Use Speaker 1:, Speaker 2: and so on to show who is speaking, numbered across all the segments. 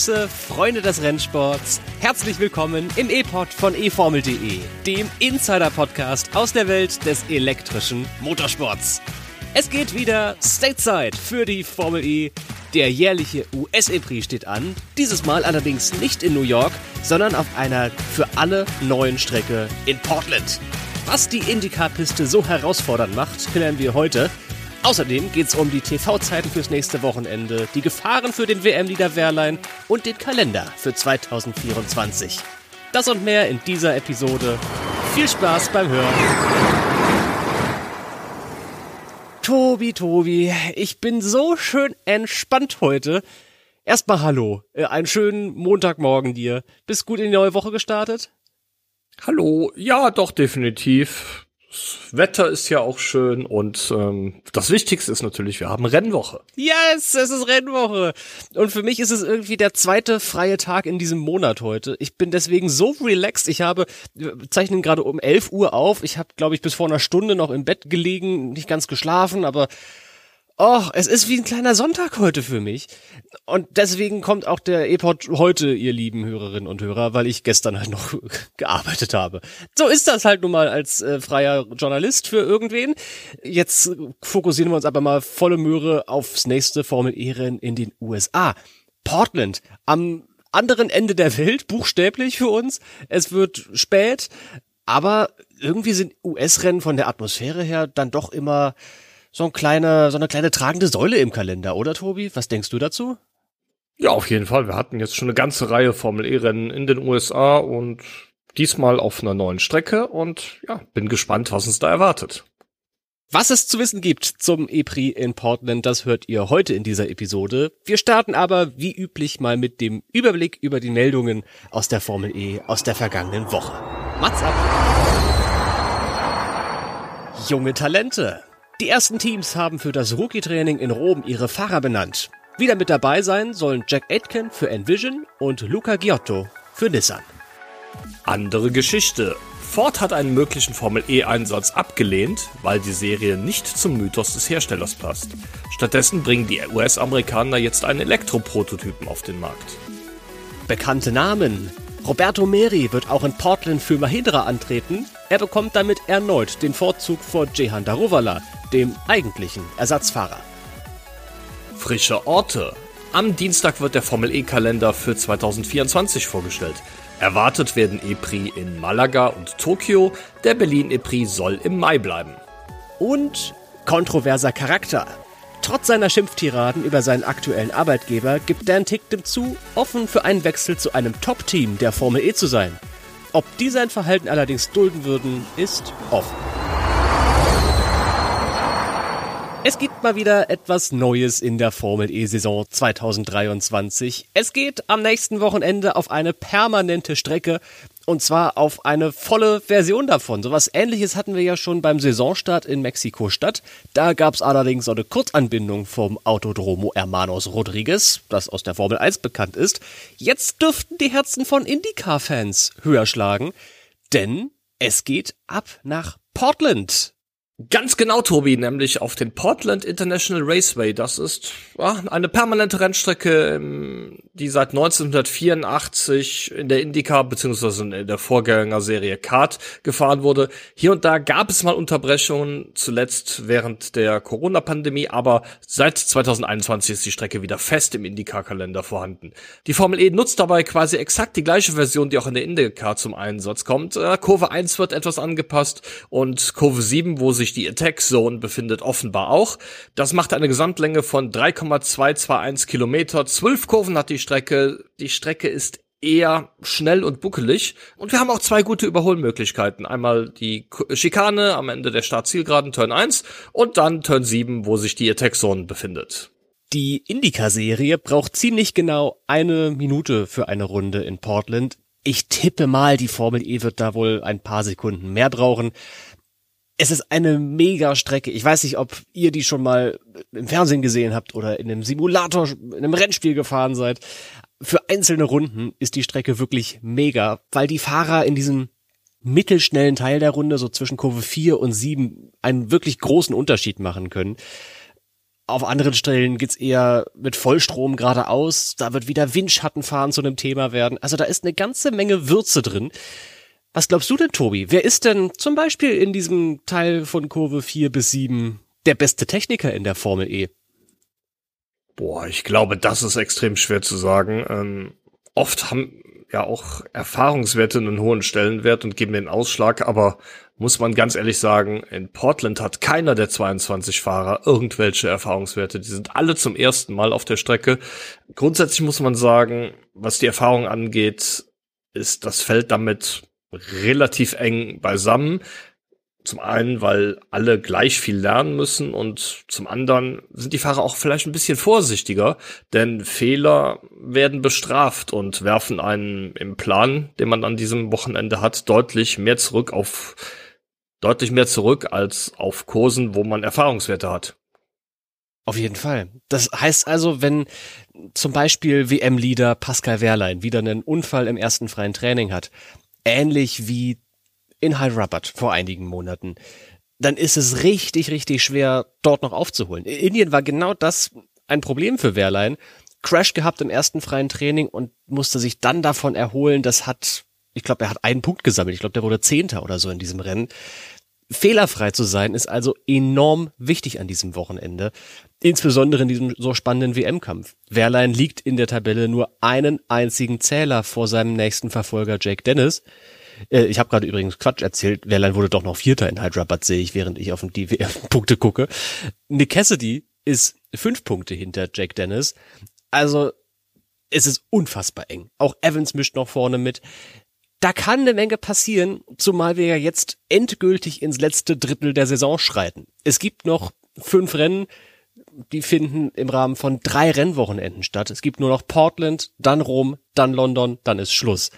Speaker 1: Grüße, Freunde des Rennsports. Herzlich willkommen im E-Pod von eFormel.de, dem Insider-Podcast aus der Welt des elektrischen Motorsports. Es geht wieder Stateside für die Formel E. Der jährliche US-E-Prix steht an, dieses Mal allerdings nicht in New York, sondern auf einer für alle neuen Strecke in Portland. Was die IndyCar-Piste so herausfordernd macht, klären wir heute. Außerdem geht es um die TV-Zeiten fürs nächste Wochenende, die Gefahren für den WM-Leader Wehrlein und den Kalender für 2024. Das und mehr in dieser Episode. Viel Spaß beim Hören. Tobi, Tobi, ich bin so schön entspannt heute. Erstmal hallo, äh, einen schönen Montagmorgen dir. Bist gut in die neue Woche gestartet?
Speaker 2: Hallo, ja, doch definitiv. Das Wetter ist ja auch schön und ähm, das Wichtigste ist natürlich, wir haben Rennwoche.
Speaker 1: Yes, es ist Rennwoche. Und für mich ist es irgendwie der zweite freie Tag in diesem Monat heute. Ich bin deswegen so relaxed. Ich habe, wir zeichnen gerade um 11 Uhr auf. Ich habe, glaube ich, bis vor einer Stunde noch im Bett gelegen, nicht ganz geschlafen, aber Och, es ist wie ein kleiner Sonntag heute für mich. Und deswegen kommt auch der E-Pod heute, ihr lieben Hörerinnen und Hörer, weil ich gestern halt noch gearbeitet habe. So ist das halt nun mal als äh, freier Journalist für irgendwen. Jetzt fokussieren wir uns aber mal volle Möhre aufs nächste Formel E-Rennen in den USA. Portland, am anderen Ende der Welt, buchstäblich für uns. Es wird spät, aber irgendwie sind US-Rennen von der Atmosphäre her dann doch immer so ein kleiner, so eine kleine tragende Säule im Kalender, oder Tobi? Was denkst du dazu?
Speaker 2: Ja, auf jeden Fall. Wir hatten jetzt schon eine ganze Reihe Formel E-Rennen in den USA und diesmal auf einer neuen Strecke und ja, bin gespannt, was uns da erwartet.
Speaker 1: Was es zu wissen gibt zum E-Prix in Portland, das hört ihr heute in dieser Episode. Wir starten aber wie üblich mal mit dem Überblick über die Meldungen aus der Formel E aus der vergangenen Woche. Mats ab! Junge Talente. Die ersten Teams haben für das Rookie-Training in Rom ihre Fahrer benannt. Wieder mit dabei sein sollen Jack Aitken für Envision und Luca Giotto für Nissan.
Speaker 2: Andere Geschichte. Ford hat einen möglichen Formel E-Einsatz abgelehnt, weil die Serie nicht zum Mythos des Herstellers passt. Stattdessen bringen die US-Amerikaner jetzt einen Elektroprototypen auf den Markt.
Speaker 1: Bekannte Namen. Roberto Meri wird auch in Portland für Mahindra antreten. Er bekommt damit erneut den Vorzug vor Jehan Daruvala, dem eigentlichen Ersatzfahrer.
Speaker 2: Frische Orte. Am Dienstag wird der Formel E-Kalender für 2024 vorgestellt. Erwartet werden E-Prix in Malaga und Tokio. Der Berlin E-Prix soll im Mai bleiben.
Speaker 1: Und kontroverser Charakter. Trotz seiner Schimpftiraden über seinen aktuellen Arbeitgeber gibt Dan Ticktem zu, offen für einen Wechsel zu einem Top-Team der Formel E zu sein. Ob die sein Verhalten allerdings dulden würden, ist offen. Es gibt mal wieder etwas Neues in der Formel E-Saison 2023. Es geht am nächsten Wochenende auf eine permanente Strecke und zwar auf eine volle Version davon. Sowas ähnliches hatten wir ja schon beim Saisonstart in Mexiko-Stadt. Da gab es allerdings so eine Kurzanbindung vom Autodromo Hermanos Rodriguez, das aus der Formel 1 bekannt ist. Jetzt dürften die Herzen von IndyCar-Fans höher schlagen, denn es geht ab nach Portland.
Speaker 2: Ganz genau, Tobi, nämlich auf den Portland International Raceway. Das ist ja, eine permanente Rennstrecke, ähm, die seit 1984 in der IndyCar bzw. in der Vorgängerserie Kart gefahren wurde. Hier und da gab es mal Unterbrechungen, zuletzt während der Corona-Pandemie, aber seit 2021 ist die Strecke wieder fest im IndyCar-Kalender vorhanden. Die Formel E nutzt dabei quasi exakt die gleiche Version, die auch in der IndyCar zum Einsatz kommt. Äh, Kurve 1 wird etwas angepasst und Kurve 7, wo sich sich die Attack Zone befindet, offenbar auch. Das macht eine Gesamtlänge von 3,221 Kilometer. Zwölf Kurven hat die Strecke. Die Strecke ist eher schnell und buckelig. Und wir haben auch zwei gute Überholmöglichkeiten. Einmal die Schikane am Ende der Startzielgeraden Turn 1 und dann Turn 7, wo sich die Attack Zone befindet.
Speaker 1: Die Indica-Serie braucht ziemlich genau eine Minute für eine Runde in Portland. Ich tippe mal, die Formel E wird da wohl ein paar Sekunden mehr brauchen es ist eine mega Strecke. Ich weiß nicht, ob ihr die schon mal im Fernsehen gesehen habt oder in einem Simulator, in einem Rennspiel gefahren seid. Für einzelne Runden ist die Strecke wirklich mega, weil die Fahrer in diesem mittelschnellen Teil der Runde, so zwischen Kurve 4 und 7, einen wirklich großen Unterschied machen können. Auf anderen Stellen geht's eher mit Vollstrom geradeaus. Da wird wieder Windschattenfahren zu einem Thema werden. Also da ist eine ganze Menge Würze drin. Was glaubst du denn, Tobi? Wer ist denn zum Beispiel in diesem Teil von Kurve 4 bis 7 der beste Techniker in der Formel E?
Speaker 2: Boah, ich glaube, das ist extrem schwer zu sagen. Ähm, oft haben ja auch Erfahrungswerte einen hohen Stellenwert und geben den Ausschlag, aber muss man ganz ehrlich sagen, in Portland hat keiner der 22 Fahrer irgendwelche Erfahrungswerte. Die sind alle zum ersten Mal auf der Strecke. Grundsätzlich muss man sagen, was die Erfahrung angeht, ist das Feld damit relativ eng beisammen. Zum einen, weil alle gleich viel lernen müssen und zum anderen sind die Fahrer auch vielleicht ein bisschen vorsichtiger, denn Fehler werden bestraft und werfen einen im Plan, den man an diesem Wochenende hat, deutlich mehr zurück auf deutlich mehr zurück als auf Kursen, wo man Erfahrungswerte hat.
Speaker 1: Auf jeden Fall. Das heißt also, wenn zum Beispiel WM-Leader Pascal Wehrlein wieder einen Unfall im ersten freien Training hat, ähnlich wie in Hyderabad vor einigen Monaten, dann ist es richtig, richtig schwer, dort noch aufzuholen. In Indien war genau das ein Problem für Wehrlein. Crash gehabt im ersten freien Training und musste sich dann davon erholen. Das hat, ich glaube, er hat einen Punkt gesammelt. Ich glaube, der wurde Zehnter oder so in diesem Rennen. Fehlerfrei zu sein ist also enorm wichtig an diesem Wochenende. Insbesondere in diesem so spannenden WM-Kampf. Wehrlein liegt in der Tabelle nur einen einzigen Zähler vor seinem nächsten Verfolger Jake Dennis. Äh, ich habe gerade übrigens Quatsch erzählt. Wehrlein wurde doch noch Vierter in Hyderabad, sehe ich, während ich auf die WM-Punkte gucke. Nick Cassidy ist fünf Punkte hinter Jake Dennis. Also es ist unfassbar eng. Auch Evans mischt noch vorne mit. Da kann eine Menge passieren, zumal wir ja jetzt endgültig ins letzte Drittel der Saison schreiten. Es gibt noch fünf Rennen, die finden im Rahmen von drei Rennwochenenden statt. Es gibt nur noch Portland, dann Rom, dann London, dann ist Schluss.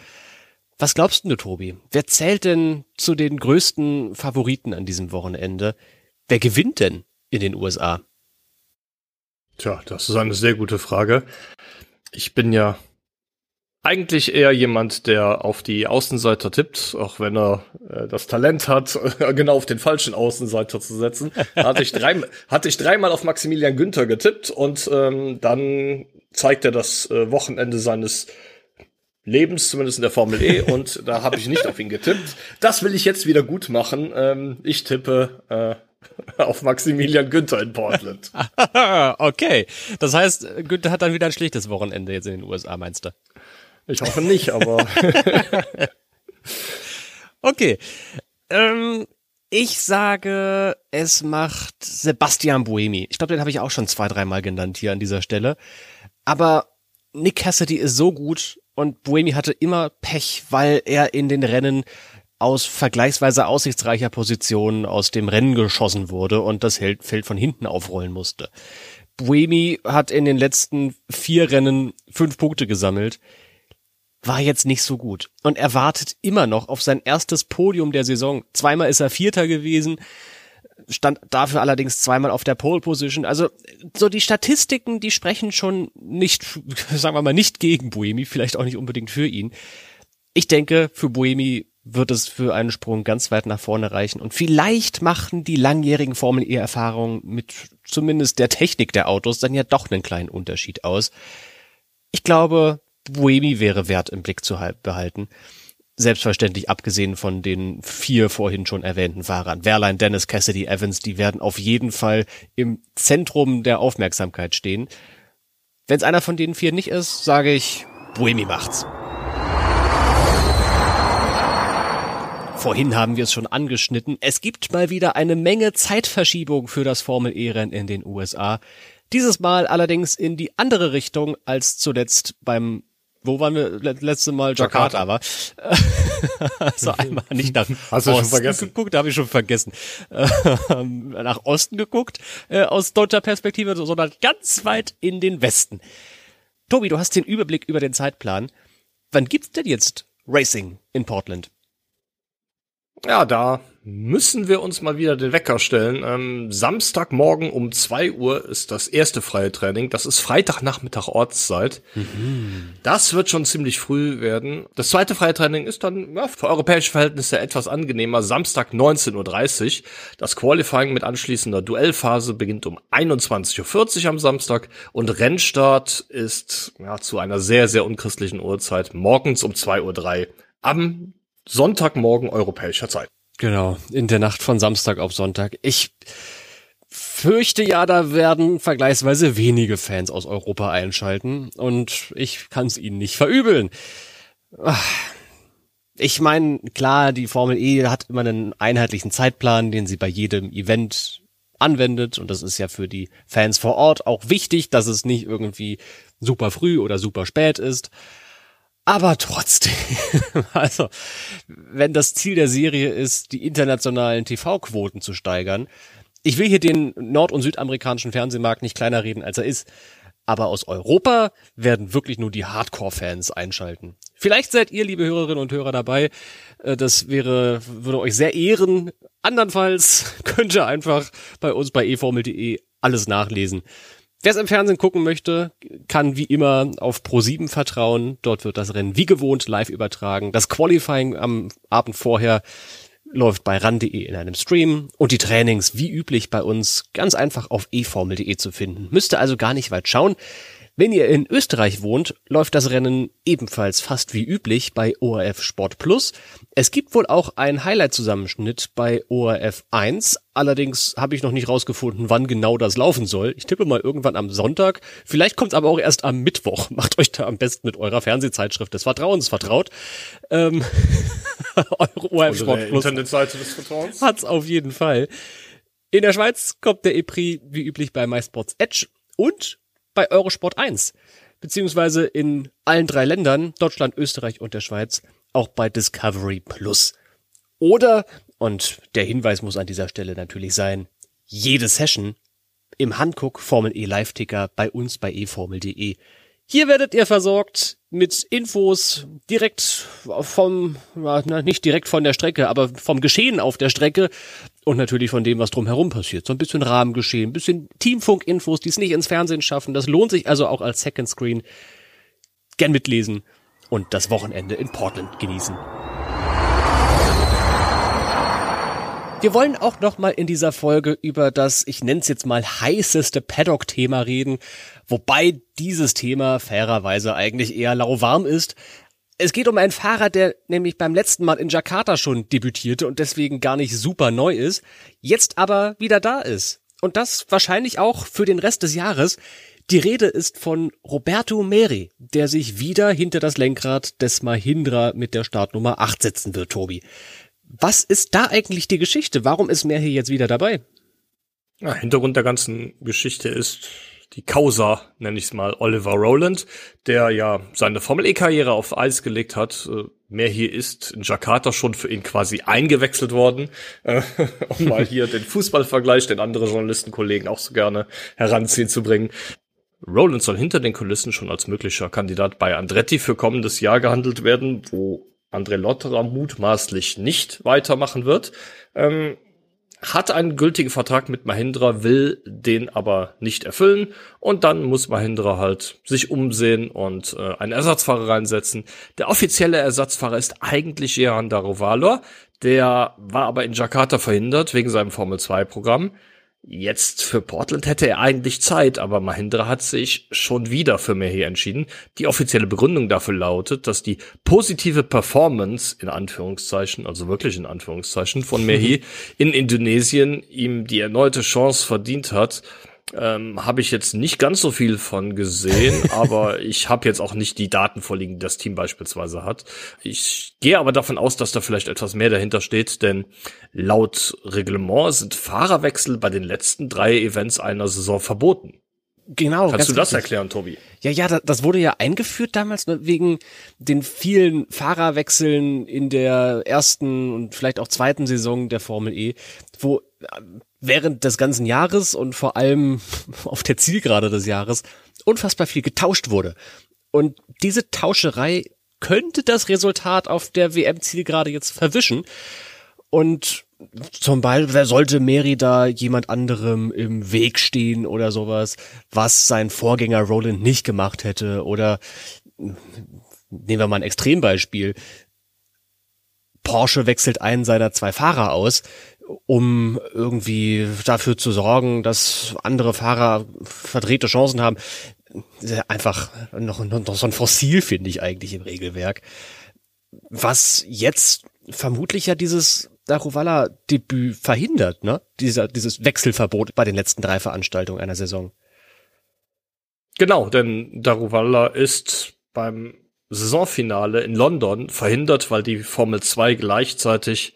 Speaker 1: Was glaubst du, Tobi? Wer zählt denn zu den größten Favoriten an diesem Wochenende? Wer gewinnt denn in den USA?
Speaker 2: Tja, das ist eine sehr gute Frage. Ich bin ja eigentlich eher jemand, der auf die Außenseiter tippt, auch wenn er äh, das Talent hat, genau auf den falschen Außenseiter zu setzen. hatte ich, drei, hatte ich dreimal auf Maximilian Günther getippt und ähm, dann zeigt er das äh, Wochenende seines Lebens, zumindest in der Formel E, und da habe ich nicht auf ihn getippt. Das will ich jetzt wieder gut machen. Ähm, ich tippe äh, auf Maximilian Günther in Portland.
Speaker 1: okay, das heißt, Günther hat dann wieder ein schlichtes Wochenende jetzt in den USA, meinst du?
Speaker 2: Ich hoffe nicht, aber.
Speaker 1: okay. Ähm, ich sage, es macht Sebastian Buemi. Ich glaube, den habe ich auch schon zwei, dreimal genannt hier an dieser Stelle. Aber Nick Cassidy ist so gut und Buemi hatte immer Pech, weil er in den Rennen aus vergleichsweise aussichtsreicher Position aus dem Rennen geschossen wurde und das Feld von hinten aufrollen musste. Buemi hat in den letzten vier Rennen fünf Punkte gesammelt, war jetzt nicht so gut und er wartet immer noch auf sein erstes Podium der Saison. Zweimal ist er Vierter gewesen, stand dafür allerdings zweimal auf der Pole Position. Also so die Statistiken, die sprechen schon nicht, sagen wir mal, nicht gegen Buemi, vielleicht auch nicht unbedingt für ihn. Ich denke, für Buemi wird es für einen Sprung ganz weit nach vorne reichen. Und vielleicht machten die langjährigen Formel E Erfahrungen mit zumindest der Technik der Autos dann ja doch einen kleinen Unterschied aus. Ich glaube, Buemi wäre wert im Blick zu behalten. Selbstverständlich abgesehen von den vier vorhin schon erwähnten Fahrern. Wehrlein, Dennis, Cassidy, Evans, die werden auf jeden Fall im Zentrum der Aufmerksamkeit stehen. Wenn es einer von den vier nicht ist, sage ich, Buemi macht's. Vorhin haben wir es schon angeschnitten. Es gibt mal wieder eine Menge Zeitverschiebung für das Formel E-Rennen in den USA. Dieses Mal allerdings in die andere Richtung als zuletzt beim wo waren wir letzte Mal? Jakarta, Jakarta war. also einmal nicht nach
Speaker 2: Hast Osten vergessen?
Speaker 1: geguckt, da habe ich schon vergessen. Ähm, nach Osten geguckt, äh, aus deutscher Perspektive, sondern ganz weit in den Westen. Tobi, du hast den Überblick über den Zeitplan. Wann gibt's denn jetzt Racing in Portland?
Speaker 2: Ja, da müssen wir uns mal wieder den Wecker stellen. Ähm, Samstagmorgen um zwei Uhr ist das erste freie Training. Das ist Freitagnachmittag Ortszeit. Mhm. Das wird schon ziemlich früh werden. Das zweite freie Training ist dann ja, für europäische Verhältnisse etwas angenehmer. Samstag 19.30 Uhr. Das Qualifying mit anschließender Duellphase beginnt um 21.40 Uhr am Samstag und Rennstart ist ja, zu einer sehr, sehr unchristlichen Uhrzeit morgens um 2.03 Uhr am Sonntagmorgen europäischer Zeit.
Speaker 1: Genau, in der Nacht von Samstag auf Sonntag. Ich fürchte ja, da werden vergleichsweise wenige Fans aus Europa einschalten und ich kann es ihnen nicht verübeln. Ich meine, klar, die Formel E hat immer einen einheitlichen Zeitplan, den sie bei jedem Event anwendet und das ist ja für die Fans vor Ort auch wichtig, dass es nicht irgendwie super früh oder super spät ist. Aber trotzdem, also, wenn das Ziel der Serie ist, die internationalen TV-Quoten zu steigern, ich will hier den nord- und südamerikanischen Fernsehmarkt nicht kleiner reden, als er ist, aber aus Europa werden wirklich nur die Hardcore-Fans einschalten. Vielleicht seid ihr, liebe Hörerinnen und Hörer, dabei. Äh, das wäre, würde euch sehr ehren. Andernfalls könnt ihr einfach bei uns bei eformel.de alles nachlesen. Wer es im Fernsehen gucken möchte, kann wie immer auf Pro7 vertrauen. Dort wird das Rennen wie gewohnt live übertragen. Das Qualifying am Abend vorher läuft bei ran.de in einem Stream und die Trainings wie üblich bei uns ganz einfach auf eformel.de zu finden. Müsste also gar nicht weit schauen. Wenn ihr in Österreich wohnt, läuft das Rennen ebenfalls fast wie üblich bei ORF Sport Plus. Es gibt wohl auch einen Highlight-Zusammenschnitt bei ORF 1. Allerdings habe ich noch nicht rausgefunden, wann genau das laufen soll. Ich tippe mal irgendwann am Sonntag. Vielleicht kommt es aber auch erst am Mittwoch. Macht euch da am besten mit eurer Fernsehzeitschrift des Vertrauens vertraut. Ähm,
Speaker 2: eure ORF Sport Plus Internetseite des Vertrauens.
Speaker 1: Hat's auf jeden Fall. In der Schweiz kommt der EPRI wie üblich bei MySports Edge und bei Eurosport 1, beziehungsweise in allen drei Ländern, Deutschland, Österreich und der Schweiz, auch bei Discovery Plus. Oder, und der Hinweis muss an dieser Stelle natürlich sein, jede Session im Hankook Formel E Live-Ticker bei uns bei eformel.de. Hier werdet ihr versorgt mit Infos direkt vom, nicht direkt von der Strecke, aber vom Geschehen auf der Strecke und natürlich von dem, was drumherum passiert. So ein bisschen Rahmengeschehen, ein bisschen Teamfunk-Infos, die es nicht ins Fernsehen schaffen. Das lohnt sich also auch als Second Screen. Gern mitlesen und das Wochenende in Portland genießen. Wir wollen auch noch mal in dieser Folge über das, ich nenne es jetzt mal heißeste Paddock-Thema reden, wobei dieses Thema fairerweise eigentlich eher lauwarm ist. Es geht um einen Fahrer, der nämlich beim letzten Mal in Jakarta schon debütierte und deswegen gar nicht super neu ist, jetzt aber wieder da ist. Und das wahrscheinlich auch für den Rest des Jahres. Die Rede ist von Roberto Meri, der sich wieder hinter das Lenkrad des Mahindra mit der Startnummer 8 setzen wird, Tobi. Was ist da eigentlich die Geschichte? Warum ist Mer hier jetzt wieder dabei?
Speaker 2: Ja, Hintergrund der ganzen Geschichte ist die Causa, nenne ich es mal, Oliver Rowland, der ja seine Formel-E-Karriere auf Eis gelegt hat. Äh, mehr hier ist in Jakarta schon für ihn quasi eingewechselt worden. Äh, um mal hier den Fußballvergleich, den andere Journalistenkollegen auch so gerne heranziehen zu bringen. Rowland soll hinter den Kulissen schon als möglicher Kandidat bei Andretti für kommendes Jahr gehandelt werden, wo André Lotterer mutmaßlich nicht weitermachen wird. Ähm, hat einen gültigen Vertrag mit Mahindra, will den aber nicht erfüllen und dann muss Mahindra halt sich umsehen und äh, einen Ersatzfahrer reinsetzen. Der offizielle Ersatzfahrer ist eigentlich Jehan Darovalor, der war aber in Jakarta verhindert wegen seinem Formel 2 Programm. Jetzt für Portland hätte er eigentlich Zeit, aber Mahindra hat sich schon wieder für Mehi entschieden. Die offizielle Begründung dafür lautet, dass die positive Performance in Anführungszeichen, also wirklich in Anführungszeichen von Mehi in Indonesien ihm die erneute Chance verdient hat, ähm, habe ich jetzt nicht ganz so viel von gesehen, aber ich habe jetzt auch nicht die Daten vorliegen, die das Team beispielsweise hat. Ich gehe aber davon aus, dass da vielleicht etwas mehr dahinter steht, denn laut Reglement sind Fahrerwechsel bei den letzten drei Events einer Saison verboten.
Speaker 1: Genau.
Speaker 2: Kannst du das richtig. erklären, Tobi?
Speaker 1: Ja, ja, das wurde ja eingeführt damals ne, wegen den vielen Fahrerwechseln in der ersten und vielleicht auch zweiten Saison der Formel E, wo während des ganzen Jahres und vor allem auf der Zielgerade des Jahres unfassbar viel getauscht wurde. Und diese Tauscherei könnte das Resultat auf der WM-Zielgerade jetzt verwischen. Und zum Beispiel sollte Merida jemand anderem im Weg stehen oder sowas, was sein Vorgänger Roland nicht gemacht hätte oder nehmen wir mal ein Extrembeispiel. Porsche wechselt einen seiner zwei Fahrer aus, um irgendwie dafür zu sorgen, dass andere Fahrer verdrehte Chancen haben. Einfach noch, noch so ein Fossil, finde ich eigentlich im Regelwerk. Was jetzt vermutlich ja dieses Daruvala-Debüt verhindert, ne? Dieser, dieses Wechselverbot bei den letzten drei Veranstaltungen einer Saison.
Speaker 2: Genau, denn Daruvala ist beim Saisonfinale in London verhindert, weil die Formel 2 gleichzeitig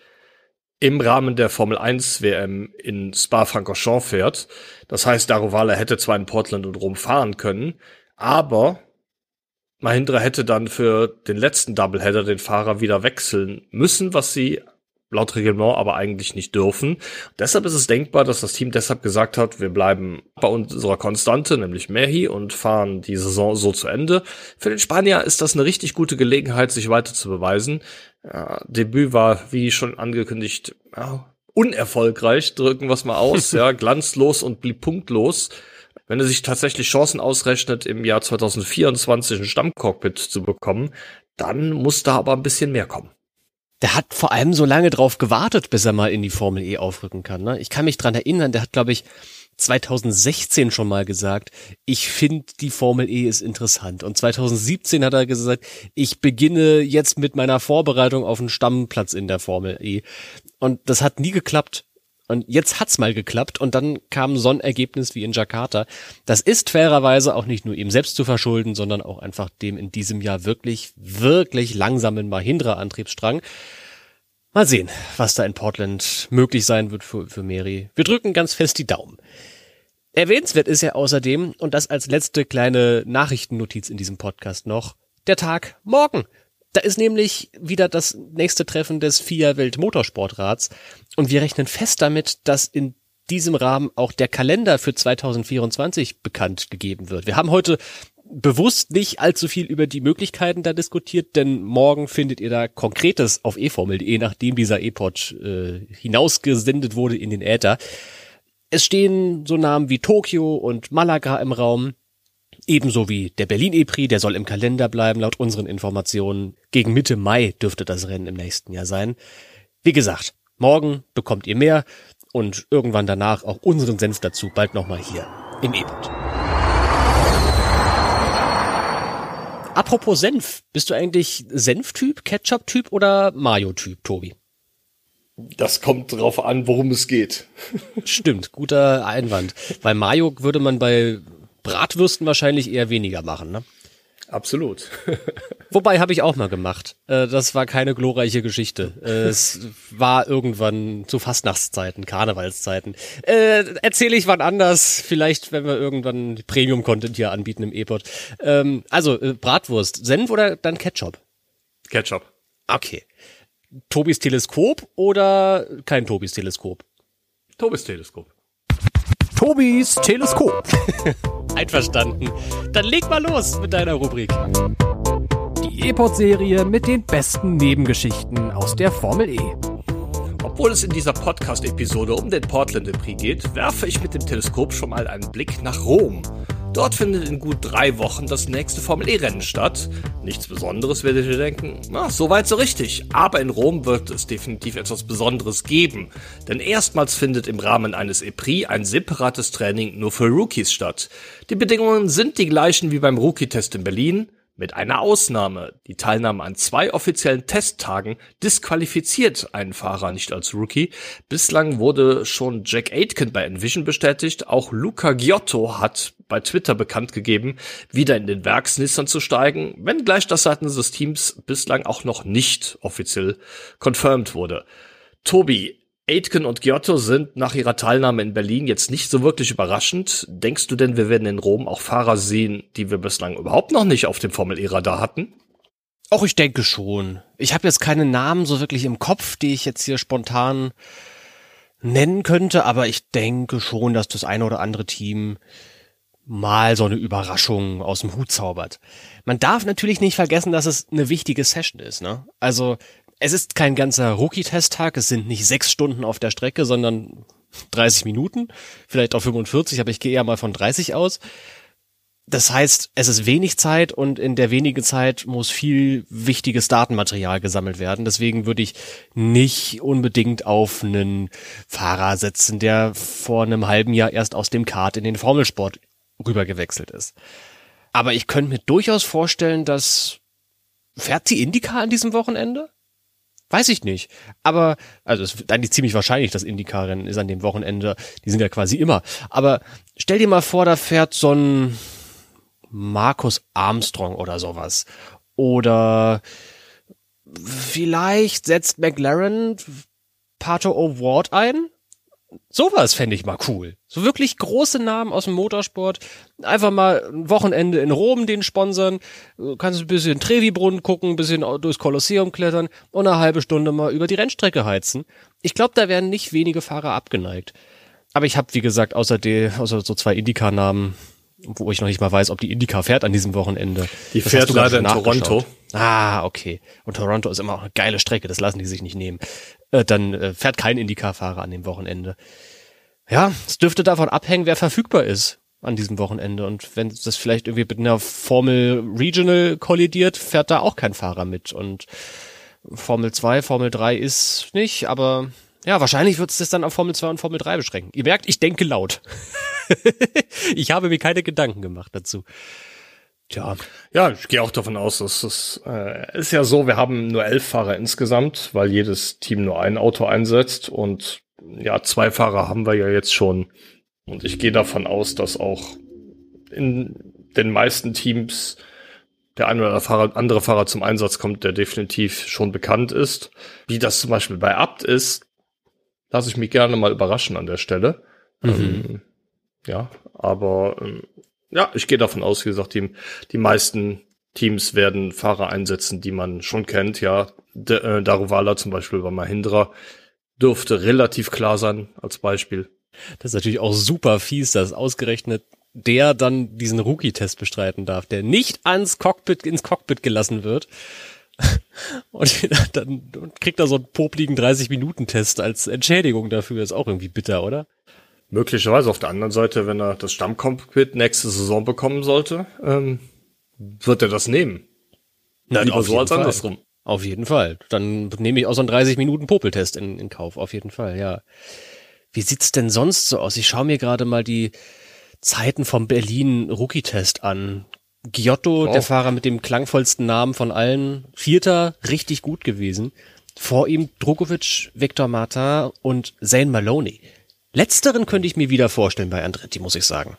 Speaker 2: im Rahmen der Formel 1 WM in Spa-Francorchamps fährt. Das heißt, Daruvala hätte zwar in Portland und Rom fahren können, aber Mahindra hätte dann für den letzten Doubleheader den Fahrer wieder wechseln müssen, was sie laut Reglement aber eigentlich nicht dürfen. Deshalb ist es denkbar, dass das Team deshalb gesagt hat, wir bleiben bei unserer Konstante, nämlich Mehi, und fahren die Saison so zu Ende. Für den Spanier ist das eine richtig gute Gelegenheit, sich weiter zu beweisen. Ja, Debüt war, wie schon angekündigt, ja, unerfolgreich, drücken wir es mal aus, ja, glanzlos und blieb punktlos. Wenn er sich tatsächlich Chancen ausrechnet, im Jahr 2024 ein Stammcockpit zu bekommen, dann muss da aber ein bisschen mehr kommen
Speaker 1: der hat vor allem so lange drauf gewartet, bis er mal in die Formel E aufrücken kann. Ne? Ich kann mich dran erinnern, der hat, glaube ich, 2016 schon mal gesagt, ich finde die Formel E ist interessant. Und 2017 hat er gesagt, ich beginne jetzt mit meiner Vorbereitung auf einen Stammplatz in der Formel E. Und das hat nie geklappt. Und jetzt hat's mal geklappt und dann kam so ein Ergebnis wie in Jakarta. Das ist fairerweise auch nicht nur ihm selbst zu verschulden, sondern auch einfach dem in diesem Jahr wirklich, wirklich langsamen Mahindra-Antriebsstrang. Mal sehen, was da in Portland möglich sein wird für, für Mary. Wir drücken ganz fest die Daumen. Erwähnenswert ist ja außerdem, und das als letzte kleine Nachrichtennotiz in diesem Podcast noch, der Tag morgen. Da ist nämlich wieder das nächste Treffen des FIA Weltmotorsportrats und wir rechnen fest damit, dass in diesem Rahmen auch der Kalender für 2024 bekannt gegeben wird. Wir haben heute bewusst nicht allzu viel über die Möglichkeiten da diskutiert, denn morgen findet ihr da Konkretes auf eFormel.de, nachdem dieser E-Pod äh, hinausgesendet wurde in den Äther. Es stehen so Namen wie Tokio und Malaga im Raum. Ebenso wie der Berlin E-Prix, der soll im Kalender bleiben, laut unseren Informationen. Gegen Mitte Mai dürfte das Rennen im nächsten Jahr sein. Wie gesagt, morgen bekommt ihr mehr und irgendwann danach auch unseren Senf dazu, bald nochmal hier im E-Pod. Apropos Senf, bist du eigentlich Senftyp, Ketchup-Typ oder Mayo-Typ, Tobi?
Speaker 2: Das kommt drauf an, worum es geht.
Speaker 1: Stimmt, guter Einwand. Bei Mayo würde man bei Bratwürsten wahrscheinlich eher weniger machen, ne?
Speaker 2: Absolut.
Speaker 1: Wobei habe ich auch mal gemacht. Äh, das war keine glorreiche Geschichte. Äh, es war irgendwann zu Fastnachtszeiten, Karnevalszeiten. Äh, Erzähle ich wann anders. Vielleicht, wenn wir irgendwann Premium-Content hier anbieten im E-Pod. Ähm, also Bratwurst, Senf oder dann Ketchup?
Speaker 2: Ketchup.
Speaker 1: Okay. Tobis Teleskop oder kein Tobis Teleskop?
Speaker 2: Tobis Teleskop.
Speaker 1: Tobis Teleskop. Einverstanden. Dann leg mal los mit deiner Rubrik.
Speaker 3: Die E-Pod-Serie mit den besten Nebengeschichten aus der Formel E.
Speaker 2: Obwohl es in dieser Podcast-Episode um den Portland Prix geht, werfe ich mit dem Teleskop schon mal einen Blick nach Rom Dort findet in gut drei Wochen das nächste Formel E-Rennen statt. Nichts Besonderes werdet ihr denken. Na, soweit so richtig. Aber in Rom wird es definitiv etwas Besonderes geben. Denn erstmals findet im Rahmen eines E-Prix ein separates Training nur für Rookies statt. Die Bedingungen sind die gleichen wie beim Rookie-Test in Berlin. Mit einer Ausnahme. Die Teilnahme an zwei offiziellen Testtagen disqualifiziert einen Fahrer nicht als Rookie. Bislang wurde schon Jack Aitken bei Envision bestätigt. Auch Luca Giotto hat bei Twitter bekannt gegeben, wieder in den Werksnissern zu steigen, wenngleich das seitens des Teams bislang auch noch nicht offiziell confirmed wurde. Tobi, Aitken und Giotto sind nach ihrer Teilnahme in Berlin jetzt nicht so wirklich überraschend. Denkst du denn, wir werden in Rom auch Fahrer sehen, die wir bislang überhaupt noch nicht auf dem Formel-E-Radar hatten?
Speaker 1: Auch ich denke schon. Ich habe jetzt keine Namen so wirklich im Kopf, die ich jetzt hier spontan nennen könnte, aber ich denke schon, dass das eine oder andere Team mal so eine Überraschung aus dem Hut zaubert. Man darf natürlich nicht vergessen, dass es eine wichtige Session ist. Ne? Also es ist kein ganzer Rookie-Testtag, es sind nicht sechs Stunden auf der Strecke, sondern 30 Minuten, vielleicht auch 45, aber ich gehe eher mal von 30 aus. Das heißt, es ist wenig Zeit und in der wenigen Zeit muss viel wichtiges Datenmaterial gesammelt werden. Deswegen würde ich nicht unbedingt auf einen Fahrer setzen, der vor einem halben Jahr erst aus dem Kart in den Formelsport rübergewechselt ist. Aber ich könnte mir durchaus vorstellen, dass fährt die Indica an diesem Wochenende? Weiß ich nicht. Aber, also es ist eigentlich ziemlich wahrscheinlich, dass Indycar-Rennen ist an dem Wochenende. Die sind ja quasi immer. Aber stell dir mal vor, da fährt so ein Markus Armstrong oder sowas. Oder vielleicht setzt McLaren Pato O'Ward ein Sowas fände ich mal cool. So wirklich große Namen aus dem Motorsport. Einfach mal ein Wochenende in Rom den sponsern. Du kannst ein bisschen Trevi-Brunnen gucken, ein bisschen durchs Kolosseum klettern und eine halbe Stunde mal über die Rennstrecke heizen. Ich glaube, da werden nicht wenige Fahrer abgeneigt. Aber ich habe, wie gesagt, außer, die, außer so zwei Indica-Namen, wo ich noch nicht mal weiß, ob die Indica fährt an diesem Wochenende.
Speaker 2: Die das fährt leider in Toronto.
Speaker 1: Ah, okay. Und Toronto ist immer auch eine geile Strecke, das lassen die sich nicht nehmen. Äh, dann äh, fährt kein Indycar-Fahrer an dem Wochenende. Ja, es dürfte davon abhängen, wer verfügbar ist an diesem Wochenende. Und wenn das vielleicht irgendwie mit einer Formel Regional kollidiert, fährt da auch kein Fahrer mit. Und Formel 2, Formel 3 ist nicht, aber ja, wahrscheinlich wird es das dann auf Formel 2 und Formel 3 beschränken. Ihr merkt, ich denke laut. ich habe mir keine Gedanken gemacht dazu.
Speaker 2: Tja. Ja, ich gehe auch davon aus, dass es äh, ist ja so, wir haben nur elf Fahrer insgesamt, weil jedes Team nur ein Auto einsetzt und ja, zwei Fahrer haben wir ja jetzt schon. Und ich gehe davon aus, dass auch in den meisten Teams der eine oder Fahrer, andere Fahrer zum Einsatz kommt, der definitiv schon bekannt ist. Wie das zum Beispiel bei Abt ist, lasse ich mich gerne mal überraschen an der Stelle. Mhm. Ähm, ja, aber ähm, ja, ich gehe davon aus, wie gesagt, die, die meisten Teams werden Fahrer einsetzen, die man schon kennt. Ja, De, äh, Daruvala zum Beispiel bei Mahindra dürfte relativ klar sein als Beispiel.
Speaker 1: Das ist natürlich auch super fies, dass ausgerechnet der dann diesen Rookie-Test bestreiten darf, der nicht ans Cockpit, ins Cockpit gelassen wird. Und dann kriegt er so einen popligen 30-Minuten-Test als Entschädigung dafür. Ist auch irgendwie bitter, oder?
Speaker 2: Möglicherweise auf der anderen Seite, wenn er das Stammcockpit nächste Saison bekommen sollte, ähm, wird er das nehmen.
Speaker 1: Na, Lieber so als Fall. andersrum. Auf jeden Fall. Dann nehme ich auch so einen 30 Minuten Popeltest in, in Kauf. Auf jeden Fall, ja. Wie sieht's denn sonst so aus? Ich schaue mir gerade mal die Zeiten vom Berlin Rookie-Test an. Giotto, oh. der Fahrer mit dem klangvollsten Namen von allen, Vierter, richtig gut gewesen. Vor ihm Drukovic, Victor Martin und Zane Maloney. Letzteren könnte ich mir wieder vorstellen bei Andretti, muss ich sagen.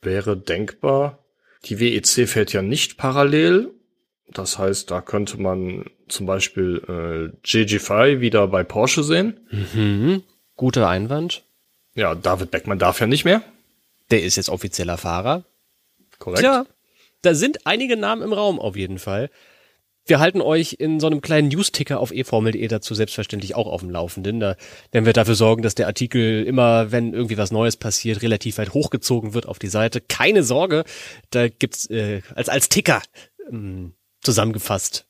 Speaker 2: Wäre denkbar. Die WEC fährt ja nicht parallel. Das heißt, da könnte man zum Beispiel äh, GG5 wieder bei Porsche sehen.
Speaker 1: Mhm. Guter Einwand.
Speaker 2: Ja, David Beckmann darf ja nicht mehr.
Speaker 1: Der ist jetzt offizieller Fahrer.
Speaker 2: Korrekt. Ja,
Speaker 1: da sind einige Namen im Raum auf jeden Fall. Wir halten euch in so einem kleinen News-Ticker auf eformel.de dazu selbstverständlich auch auf dem Laufenden. Da werden wir dafür sorgen, dass der Artikel immer, wenn irgendwie was Neues passiert, relativ weit hochgezogen wird auf die Seite. Keine Sorge, da gibt's äh, als als Ticker ähm, zusammengefasst,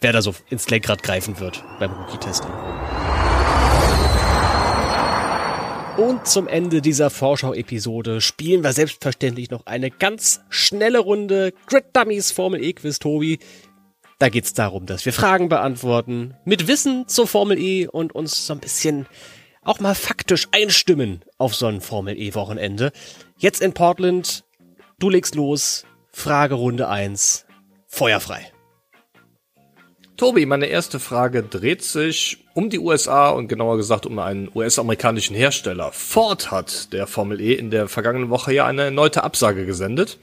Speaker 1: wer da so ins Lenkrad greifen wird beim Rookie-Testing. Und zum Ende dieser Vorschau-Episode spielen wir selbstverständlich noch eine ganz schnelle Runde Grid Dummies Formel E Quiz, Tobi. Da geht's darum, dass wir Fragen beantworten, mit Wissen zur Formel E und uns so ein bisschen auch mal faktisch einstimmen auf so ein Formel E Wochenende. Jetzt in Portland, du legst los, Fragerunde 1, feuerfrei.
Speaker 2: Tobi, meine erste Frage dreht sich um die USA und genauer gesagt um einen US-amerikanischen Hersteller. Ford hat der Formel E in der vergangenen Woche ja eine erneute Absage gesendet.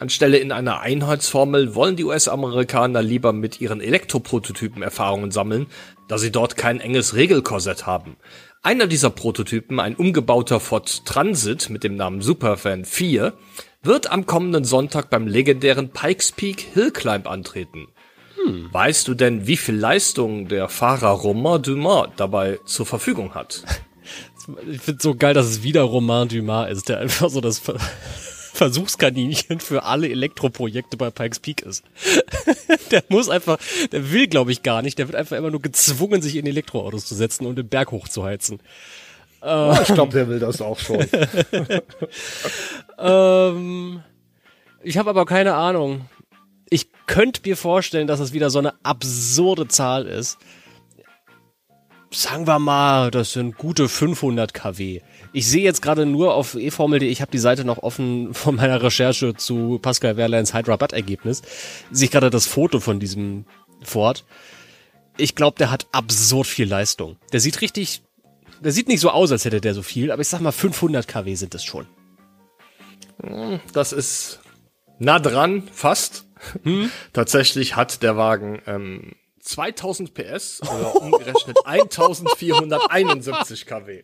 Speaker 2: Anstelle in einer Einheitsformel wollen die US-Amerikaner lieber mit ihren Elektroprototypen Erfahrungen sammeln, da sie dort kein enges Regelkorsett haben. Einer dieser Prototypen, ein umgebauter Ford Transit mit dem Namen Superfan 4, wird am kommenden Sonntag beim legendären Pikes Peak Hill Climb antreten. Hm. Weißt du denn, wie viel Leistung der Fahrer Romain Dumas dabei zur Verfügung hat?
Speaker 1: Ich finde so geil, dass es wieder Romain Dumas ist, der einfach so das Versuchskaninchen für alle Elektroprojekte bei Pikes Peak ist. der muss einfach, der will glaube ich gar nicht, der wird einfach immer nur gezwungen, sich in Elektroautos zu setzen und den Berg hochzuheizen.
Speaker 2: Ja, ich glaube, der will das auch schon.
Speaker 1: ähm, ich habe aber keine Ahnung. Ich könnte mir vorstellen, dass es wieder so eine absurde Zahl ist. Sagen wir mal, das sind gute 500 kW. Ich sehe jetzt gerade nur auf eFormel.de, ich habe die Seite noch offen von meiner Recherche zu Pascal Wehrleins Hydrabat-Ergebnis, sehe ich gerade das Foto von diesem Ford. Ich glaube, der hat absurd viel Leistung. Der sieht richtig, der sieht nicht so aus, als hätte der so viel, aber ich sag mal 500 kW sind es schon.
Speaker 2: Das ist nah dran, fast. Hm? Tatsächlich hat der Wagen ähm, 2000 PS oder umgerechnet 1471 kW.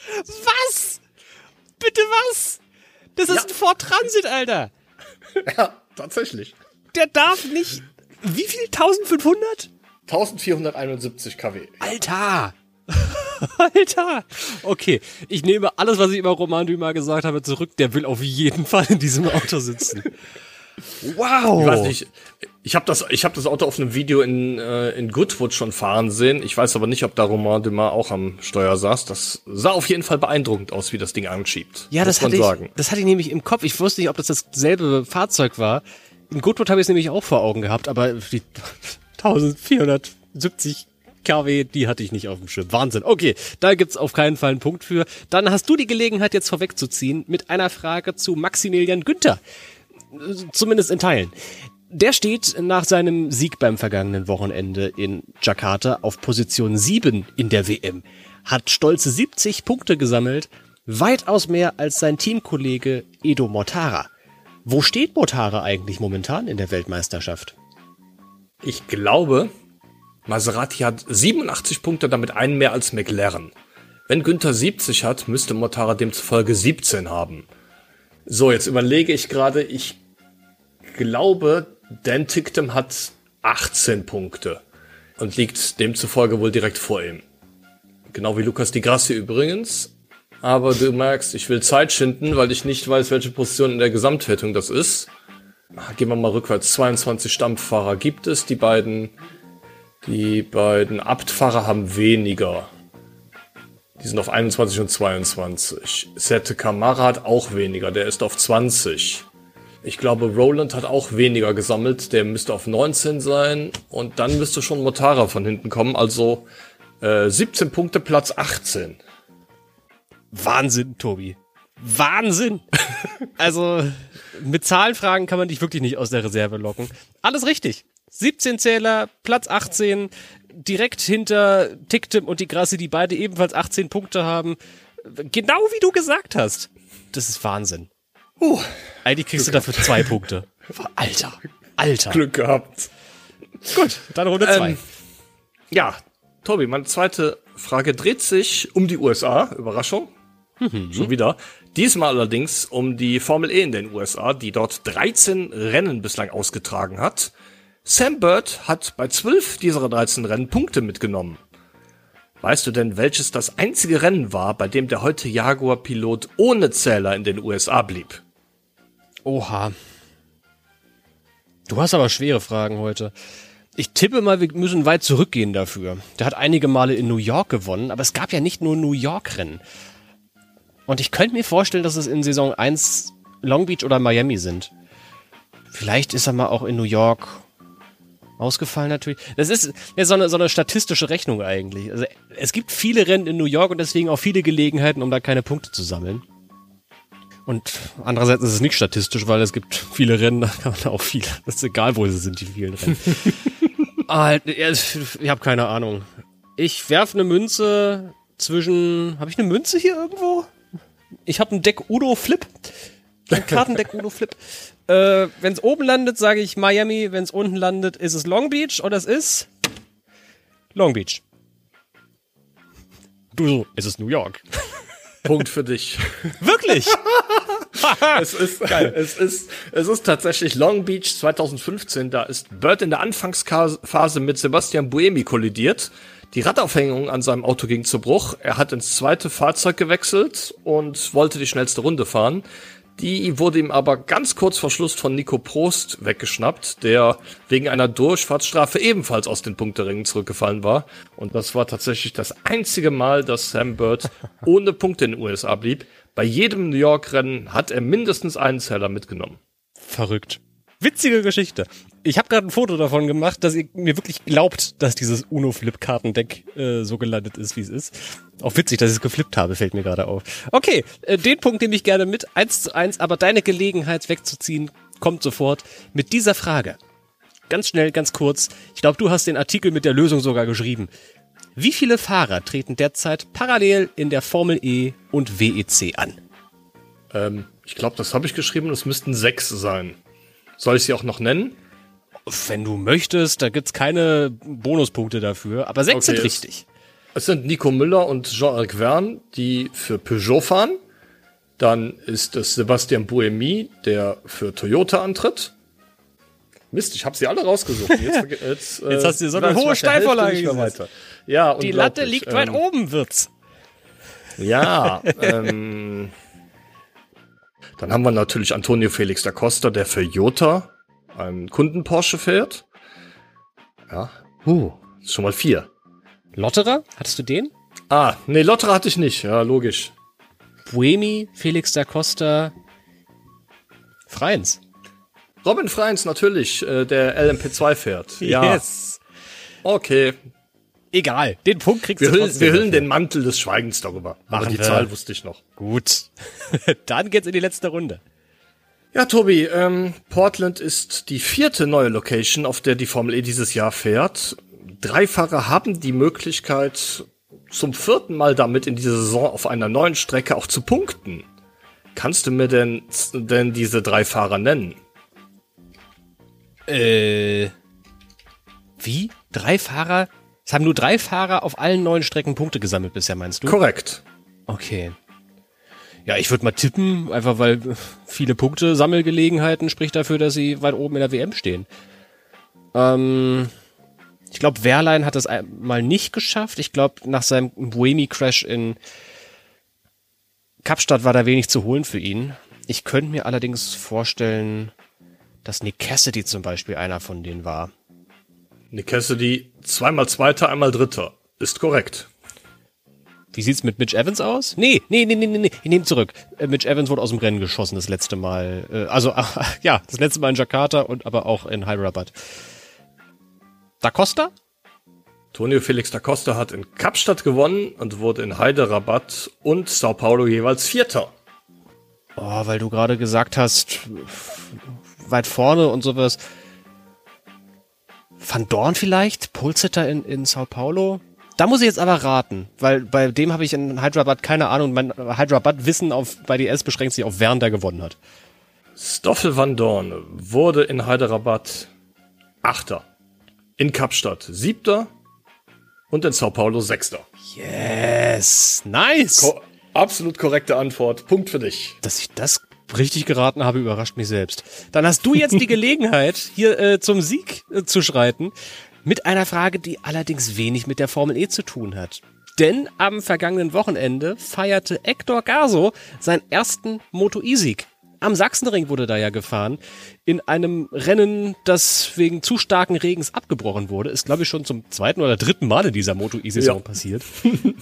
Speaker 1: Was? Bitte was? Das ist ja. ein Ford Transit, Alter.
Speaker 2: Ja, tatsächlich.
Speaker 1: Der darf nicht. Wie viel? 1500?
Speaker 2: 1471 kW.
Speaker 1: Alter! Alter! Okay, ich nehme alles, was ich über Roman Dumas gesagt habe, zurück. Der will auf jeden Fall in diesem Auto sitzen.
Speaker 2: Wow! Ich weiß nicht, ich habe das, ich hab das Auto auf einem Video in, äh, in Goodwood schon fahren sehen. Ich weiß aber nicht, ob da Romain Dumas auch am Steuer saß. Das sah auf jeden Fall beeindruckend aus, wie das Ding anschiebt.
Speaker 1: Ja, das hatte, ich, das hatte ich nämlich im Kopf. Ich wusste nicht, ob das dasselbe Fahrzeug war. In Goodwood habe ich es nämlich auch vor Augen gehabt, aber die 1470 kW, die hatte ich nicht auf dem Schirm. Wahnsinn. Okay, da gibt's auf keinen Fall einen Punkt für. Dann hast du die Gelegenheit, jetzt vorwegzuziehen mit einer Frage zu Maximilian Günther. Zumindest in Teilen. Der steht nach seinem Sieg beim vergangenen Wochenende in Jakarta auf Position 7 in der WM, hat stolze 70 Punkte gesammelt, weitaus mehr als sein Teamkollege Edo Mortara. Wo steht Mortara eigentlich momentan in der Weltmeisterschaft?
Speaker 2: Ich glaube, Maserati hat 87 Punkte, damit einen mehr als McLaren. Wenn Günther 70 hat, müsste Mortara demzufolge 17 haben. So, jetzt überlege ich gerade, ich glaube, Dan Ticktem hat 18 Punkte und liegt demzufolge wohl direkt vor ihm. Genau wie Lukas Di Grassi übrigens. Aber du merkst, ich will Zeit schinden, weil ich nicht weiß, welche Position in der Gesamtwertung das ist. Gehen wir mal rückwärts. 22 Stammfahrer gibt es. Die beiden, die beiden Abtfahrer haben weniger. Die sind auf 21 und 22. Sette Kamara hat auch weniger. Der ist auf 20. Ich glaube, Roland hat auch weniger gesammelt. Der müsste auf 19 sein. Und dann müsste schon Motara von hinten kommen. Also äh, 17 Punkte, Platz 18.
Speaker 1: Wahnsinn, Tobi. Wahnsinn! also mit Zahlenfragen kann man dich wirklich nicht aus der Reserve locken. Alles richtig. 17 Zähler, Platz 18, direkt hinter Tictim und die Grasse, die beide ebenfalls 18 Punkte haben. Genau wie du gesagt hast. Das ist Wahnsinn. Uh, Eigentlich kriegst Glück du dafür zwei Punkte. Alter, Alter.
Speaker 2: Glück gehabt.
Speaker 1: Gut, dann Runde zwei. Ähm,
Speaker 2: ja, Tobi, meine zweite Frage dreht sich um die USA. Überraschung. Mhm. Schon wieder. Diesmal allerdings um die Formel E in den USA, die dort 13 Rennen bislang ausgetragen hat. Sam Bird hat bei 12 dieser 13 Rennen Punkte mitgenommen. Weißt du denn, welches das einzige Rennen war, bei dem der heute Jaguar-Pilot ohne Zähler in den USA blieb?
Speaker 1: Oha. Du hast aber schwere Fragen heute. Ich tippe mal, wir müssen weit zurückgehen dafür. Der hat einige Male in New York gewonnen, aber es gab ja nicht nur New York-Rennen. Und ich könnte mir vorstellen, dass es in Saison 1 Long Beach oder Miami sind. Vielleicht ist er mal auch in New York ausgefallen natürlich. Das ist ja so eine, so eine statistische Rechnung eigentlich. Also es gibt viele Rennen in New York und deswegen auch viele Gelegenheiten, um da keine Punkte zu sammeln. Und andererseits ist es nicht statistisch, weil es gibt viele Rennen, da kann man auch viele. Das ist egal, wo sie sind, die vielen Rennen. ah, ich habe keine Ahnung. Ich werfe eine Münze zwischen. Habe ich eine Münze hier irgendwo? Ich habe ein Deck Udo Flip. Ein Kartendeck Udo Flip. Äh, wenn es oben landet, sage ich Miami. Wenn es unten landet, ist es Long Beach oder es ist Long Beach. Du so, es ist New York.
Speaker 2: Punkt für dich.
Speaker 1: Wirklich?
Speaker 2: es, ist, es, ist, es ist tatsächlich Long Beach 2015. Da ist Bird in der Anfangsphase mit Sebastian Buemi kollidiert. Die Radaufhängung an seinem Auto ging zu Bruch. Er hat ins zweite Fahrzeug gewechselt und wollte die schnellste Runde fahren. Die wurde ihm aber ganz kurz vor Schluss von Nico Prost weggeschnappt, der wegen einer Durchfahrtsstrafe ebenfalls aus den Punkterängen zurückgefallen war. Und das war tatsächlich das einzige Mal, dass Sam Bird ohne Punkte in den USA blieb. Bei jedem New York-Rennen hat er mindestens einen Zeller mitgenommen.
Speaker 1: Verrückt. Witzige Geschichte. Ich habe gerade ein Foto davon gemacht, dass ihr mir wirklich glaubt, dass dieses UNO-Flip-Kartendeck äh, so gelandet ist, wie es ist. Auch witzig, dass ich es geflippt habe, fällt mir gerade auf. Okay, äh, den Punkt nehme ich gerne mit, eins zu eins, aber deine Gelegenheit wegzuziehen kommt sofort mit dieser Frage. Ganz schnell, ganz kurz. Ich glaube, du hast den Artikel mit der Lösung sogar geschrieben. Wie viele Fahrer treten derzeit parallel in der Formel E und WEC an?
Speaker 2: Ähm, ich glaube, das habe ich geschrieben. Es müssten sechs sein. Soll ich sie auch noch nennen?
Speaker 1: Wenn du möchtest, da gibt's keine Bonuspunkte dafür, aber sechs okay, sind richtig.
Speaker 2: Es, es sind Nico Müller und Jean-Eric Verne, die für Peugeot fahren. Dann ist es Sebastian Buemi, der für Toyota antritt. Mist, ich habe sie alle rausgesucht.
Speaker 1: Jetzt, jetzt, äh, jetzt hast du so eine hohe Steilvorlage
Speaker 2: weiter. Ja,
Speaker 1: Die Latte liegt ähm, weit oben, wird's.
Speaker 2: Ja, ähm, dann haben wir natürlich Antonio Felix da Costa, der für Jota einen Kunden Porsche fährt. Ja, uh, ist schon mal vier.
Speaker 1: Lotterer, hattest du den?
Speaker 2: Ah, nee, Lotterer hatte ich nicht, ja, logisch.
Speaker 1: Buemi, Felix da Costa, Freins.
Speaker 2: Robin Freins, natürlich, äh, der LMP2 fährt. Ja. Yes. Okay.
Speaker 1: Egal, den Punkt kriegst
Speaker 2: wir du hüllen, Wir hüllen den Mantel des Schweigens darüber.
Speaker 1: Machen Aber die
Speaker 2: wir. Zahl wusste ich noch.
Speaker 1: Gut. Dann geht's in die letzte Runde.
Speaker 2: Ja, Tobi, ähm, Portland ist die vierte neue Location, auf der die Formel E dieses Jahr fährt. Drei Fahrer haben die Möglichkeit, zum vierten Mal damit in dieser Saison auf einer neuen Strecke auch zu punkten. Kannst du mir denn, denn diese drei Fahrer nennen?
Speaker 1: Äh, wie? Drei Fahrer? Es haben nur drei Fahrer auf allen neuen Strecken Punkte gesammelt bisher, meinst du?
Speaker 2: Korrekt.
Speaker 1: Okay. Ja, ich würde mal tippen, einfach weil viele Punkte, Sammelgelegenheiten spricht dafür, dass sie weit oben in der WM stehen. Ähm, ich glaube, Wehrlein hat das mal nicht geschafft. Ich glaube, nach seinem Buemi-Crash in Kapstadt war da wenig zu holen für ihn. Ich könnte mir allerdings vorstellen, dass Nick Cassidy zum Beispiel einer von denen war.
Speaker 2: Nick Cassidy zweimal Zweiter, einmal Dritter. Ist korrekt.
Speaker 1: Wie sieht's mit Mitch Evans aus? Nee, nee, nee, nee, nee, ich nehme zurück. Äh, Mitch Evans wurde aus dem Rennen geschossen das letzte Mal. Äh, also, äh, ja, das letzte Mal in Jakarta und aber auch in Hyderabad. Da Costa?
Speaker 2: Tonio Felix da Costa hat in Kapstadt gewonnen und wurde in Hyderabad und Sao Paulo jeweils Vierter.
Speaker 1: Oh, weil du gerade gesagt hast, weit vorne und sowas. Van Dorn vielleicht? Pulsitter in, in Sao Paulo? Da muss ich jetzt aber raten, weil bei dem habe ich in Hyderabad keine Ahnung. Mein Hyderabad-Wissen auf, bei DS beschränkt sich auf Wern, der gewonnen hat.
Speaker 2: Stoffel van Dorn wurde in Hyderabad Achter. In Kapstadt Siebter. Und in Sao Paulo Sechster.
Speaker 1: Yes, nice.
Speaker 2: Ko absolut korrekte Antwort. Punkt für dich.
Speaker 1: Dass ich das richtig geraten habe, überrascht mich selbst. Dann hast du jetzt die Gelegenheit, hier äh, zum Sieg äh, zu schreiten. Mit einer Frage, die allerdings wenig mit der Formel E zu tun hat. Denn am vergangenen Wochenende feierte Hector Garzo seinen ersten Moto E-Sieg. Am Sachsenring wurde da ja gefahren. In einem Rennen, das wegen zu starken Regens abgebrochen wurde. Ist, glaube ich, schon zum zweiten oder dritten Mal in dieser Moto E-Saison ja. passiert.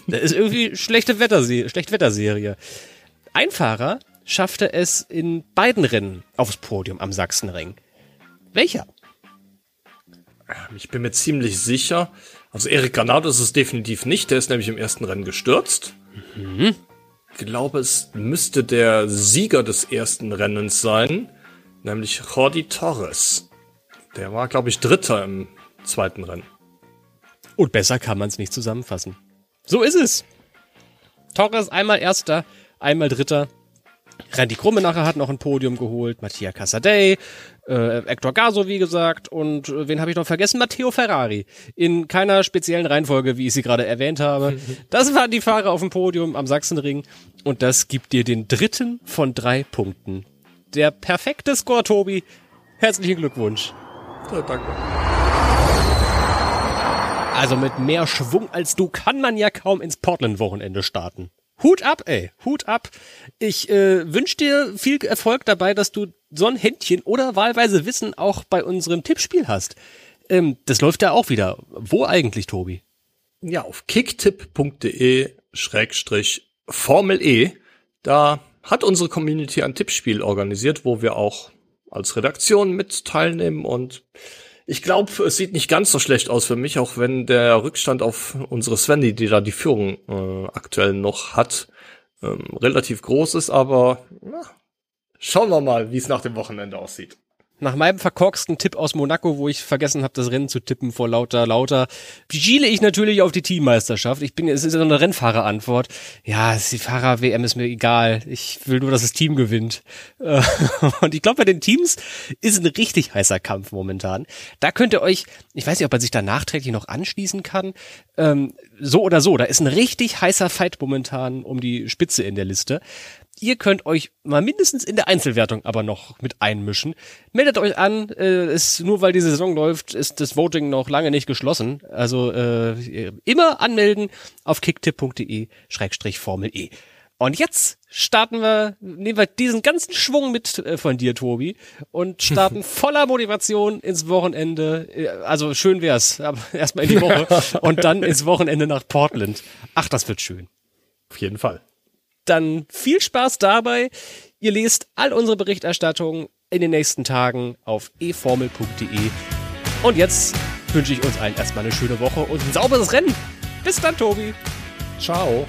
Speaker 1: das ist irgendwie schlechte Wetterserie, Schlechtwetterserie. Ein Fahrer schaffte es in beiden Rennen aufs Podium am Sachsenring. Welcher?
Speaker 2: Ich bin mir ziemlich sicher. Also Erik Granado ist es definitiv nicht. Der ist nämlich im ersten Rennen gestürzt. Mhm. Ich glaube, es müsste der Sieger des ersten Rennens sein, nämlich Jordi Torres. Der war, glaube ich, Dritter im zweiten Rennen.
Speaker 1: Und besser kann man es nicht zusammenfassen. So ist es. Torres einmal Erster, einmal Dritter. Randy Krummenacher hat noch ein Podium geholt, Mattia Casadei, äh, Hector Gaso, wie gesagt, und äh, wen habe ich noch vergessen? Matteo Ferrari. In keiner speziellen Reihenfolge, wie ich sie gerade erwähnt habe. Das waren die Fahrer auf dem Podium am Sachsenring und das gibt dir den dritten von drei Punkten. Der perfekte Score, Tobi. Herzlichen Glückwunsch.
Speaker 2: Ja, danke.
Speaker 1: Also mit mehr Schwung als du kann man ja kaum ins Portland-Wochenende starten. Hut ab, ey, Hut ab. Ich äh, wünsche dir viel Erfolg dabei, dass du so ein Händchen oder wahlweise Wissen auch bei unserem Tippspiel hast. Ähm, das läuft ja auch wieder. Wo eigentlich, Tobi?
Speaker 2: Ja, auf kicktipp.de Schrägstrich Formel E. Da hat unsere Community ein Tippspiel organisiert, wo wir auch als Redaktion mit teilnehmen und ich glaube, es sieht nicht ganz so schlecht aus für mich, auch wenn der Rückstand auf unsere Svendy, die da die Führung äh, aktuell noch hat, ähm, relativ groß ist, aber na, schauen wir mal, wie es nach dem Wochenende aussieht.
Speaker 1: Nach meinem verkorksten Tipp aus Monaco, wo ich vergessen habe, das Rennen zu tippen vor lauter, lauter, schiele ich natürlich auf die Teammeisterschaft. Ich bin, es ist eine Rennfahrerantwort. Ja, die Fahrer-WM ist mir egal. Ich will nur, dass das Team gewinnt. Äh, und ich glaube, bei den Teams ist ein richtig heißer Kampf momentan. Da könnt ihr euch, ich weiß nicht, ob man sich da nachträglich noch anschließen kann. Ähm, so oder so, da ist ein richtig heißer Fight momentan um die Spitze in der Liste. Ihr könnt euch mal mindestens in der Einzelwertung aber noch mit einmischen. Meldet euch an, äh, ist, nur weil die Saison läuft, ist das Voting noch lange nicht geschlossen. Also äh, immer anmelden auf kicktipp.de Schrägstrich Formel E. Und jetzt starten wir, nehmen wir diesen ganzen Schwung mit äh, von dir, Tobi, und starten voller Motivation ins Wochenende. Äh, Also schön wär's, aber erstmal in die Woche und dann ins Wochenende nach Portland. Ach, das wird schön
Speaker 2: Auf jeden Fall.
Speaker 1: dann viel Spaß dabei. Ihr lest all unsere Berichterstattung in den nächsten Tagen auf eformel.de. Und jetzt wünsche ich uns allen erstmal eine schöne Woche und ein sauberes Rennen. Bis dann, Tobi.
Speaker 2: Ciao.